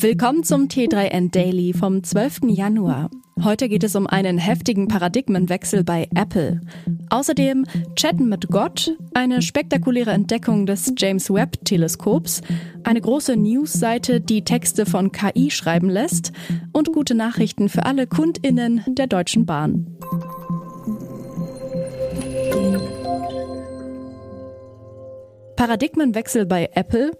Willkommen zum T3N Daily vom 12. Januar. Heute geht es um einen heftigen Paradigmenwechsel bei Apple. Außerdem Chatten mit Gott, eine spektakuläre Entdeckung des James Webb Teleskops, eine große Newsseite, die Texte von KI schreiben lässt und gute Nachrichten für alle Kundinnen der Deutschen Bahn. Paradigmenwechsel bei Apple,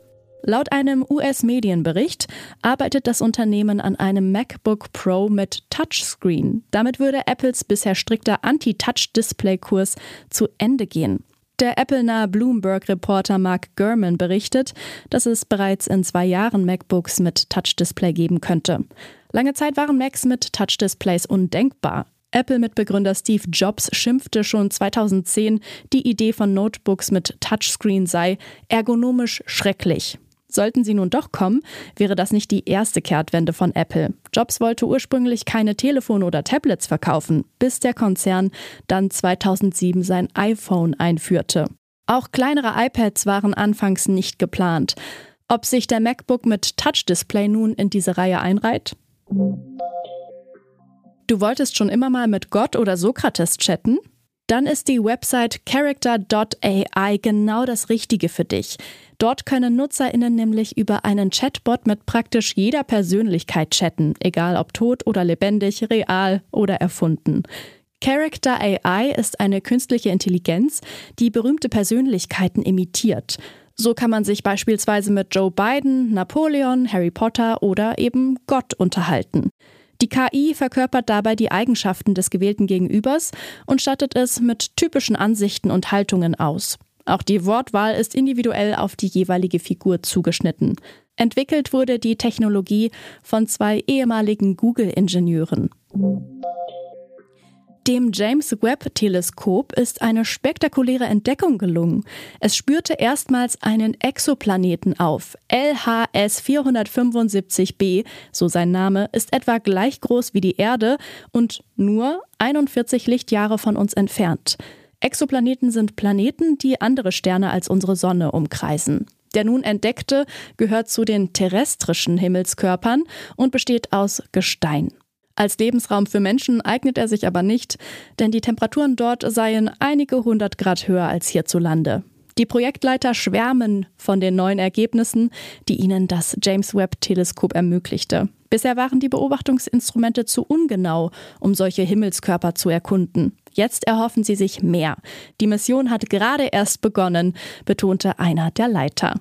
Laut einem US-Medienbericht arbeitet das Unternehmen an einem MacBook Pro mit Touchscreen. Damit würde Apples bisher strikter Anti-Touch-Display-Kurs zu Ende gehen. Der Apple-nahe Bloomberg-Reporter Mark Gurman berichtet, dass es bereits in zwei Jahren MacBooks mit Touch-Display geben könnte. Lange Zeit waren Macs mit Touch-Displays undenkbar. Apple-Mitbegründer Steve Jobs schimpfte schon 2010, die Idee von Notebooks mit Touchscreen sei ergonomisch schrecklich. Sollten sie nun doch kommen, wäre das nicht die erste Kehrtwende von Apple. Jobs wollte ursprünglich keine Telefone oder Tablets verkaufen, bis der Konzern dann 2007 sein iPhone einführte. Auch kleinere iPads waren anfangs nicht geplant. Ob sich der MacBook mit Touch-Display nun in diese Reihe einreiht? Du wolltest schon immer mal mit Gott oder Sokrates chatten? Dann ist die Website character.ai genau das Richtige für dich. Dort können NutzerInnen nämlich über einen Chatbot mit praktisch jeder Persönlichkeit chatten, egal ob tot oder lebendig, real oder erfunden. Character AI ist eine künstliche Intelligenz, die berühmte Persönlichkeiten imitiert. So kann man sich beispielsweise mit Joe Biden, Napoleon, Harry Potter oder eben Gott unterhalten. Die KI verkörpert dabei die Eigenschaften des gewählten Gegenübers und stattet es mit typischen Ansichten und Haltungen aus. Auch die Wortwahl ist individuell auf die jeweilige Figur zugeschnitten. Entwickelt wurde die Technologie von zwei ehemaligen Google-Ingenieuren. Dem James Webb Teleskop ist eine spektakuläre Entdeckung gelungen. Es spürte erstmals einen Exoplaneten auf. LHS 475b, so sein Name, ist etwa gleich groß wie die Erde und nur 41 Lichtjahre von uns entfernt. Exoplaneten sind Planeten, die andere Sterne als unsere Sonne umkreisen. Der nun entdeckte gehört zu den terrestrischen Himmelskörpern und besteht aus Gestein. Als Lebensraum für Menschen eignet er sich aber nicht, denn die Temperaturen dort seien einige hundert Grad höher als hierzulande. Die Projektleiter schwärmen von den neuen Ergebnissen, die ihnen das James Webb Teleskop ermöglichte. Bisher waren die Beobachtungsinstrumente zu ungenau, um solche Himmelskörper zu erkunden. Jetzt erhoffen sie sich mehr. Die Mission hat gerade erst begonnen, betonte einer der Leiter.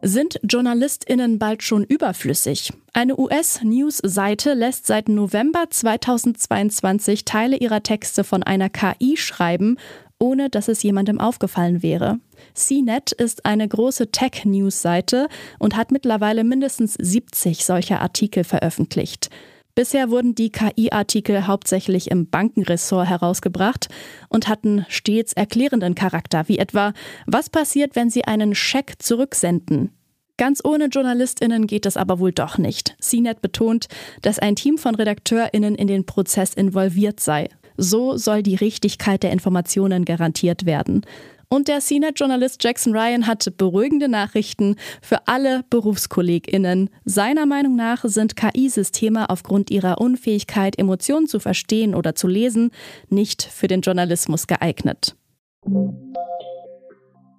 Sind JournalistInnen bald schon überflüssig? Eine US-News-Seite lässt seit November 2022 Teile ihrer Texte von einer KI schreiben, ohne dass es jemandem aufgefallen wäre. CNET ist eine große Tech-News-Seite und hat mittlerweile mindestens 70 solcher Artikel veröffentlicht. Bisher wurden die KI-Artikel hauptsächlich im Bankenressort herausgebracht und hatten stets erklärenden Charakter, wie etwa, was passiert, wenn Sie einen Scheck zurücksenden? Ganz ohne JournalistInnen geht es aber wohl doch nicht. CNET betont, dass ein Team von RedakteurInnen in den Prozess involviert sei. So soll die Richtigkeit der Informationen garantiert werden. Und der CNET-Journalist Jackson Ryan hat beruhigende Nachrichten für alle BerufskollegInnen. Seiner Meinung nach sind KI-Systeme aufgrund ihrer Unfähigkeit, Emotionen zu verstehen oder zu lesen, nicht für den Journalismus geeignet.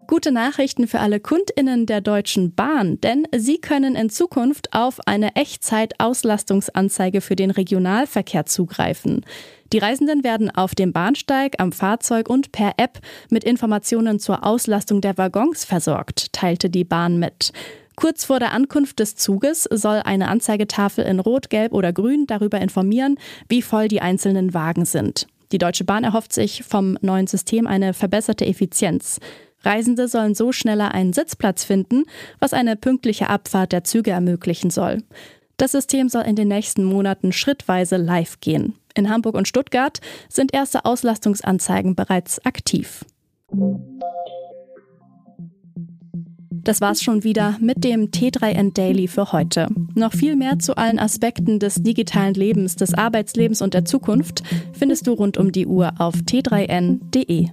Gute Nachrichten für alle Kundinnen der Deutschen Bahn, denn sie können in Zukunft auf eine Echtzeit-Auslastungsanzeige für den Regionalverkehr zugreifen. Die Reisenden werden auf dem Bahnsteig, am Fahrzeug und per App mit Informationen zur Auslastung der Waggons versorgt, teilte die Bahn mit. Kurz vor der Ankunft des Zuges soll eine Anzeigetafel in Rot, Gelb oder Grün darüber informieren, wie voll die einzelnen Wagen sind. Die Deutsche Bahn erhofft sich vom neuen System eine verbesserte Effizienz. Reisende sollen so schneller einen Sitzplatz finden, was eine pünktliche Abfahrt der Züge ermöglichen soll. Das System soll in den nächsten Monaten schrittweise live gehen. In Hamburg und Stuttgart sind erste Auslastungsanzeigen bereits aktiv. Das war's schon wieder mit dem T3N Daily für heute. Noch viel mehr zu allen Aspekten des digitalen Lebens, des Arbeitslebens und der Zukunft findest du rund um die Uhr auf t3n.de.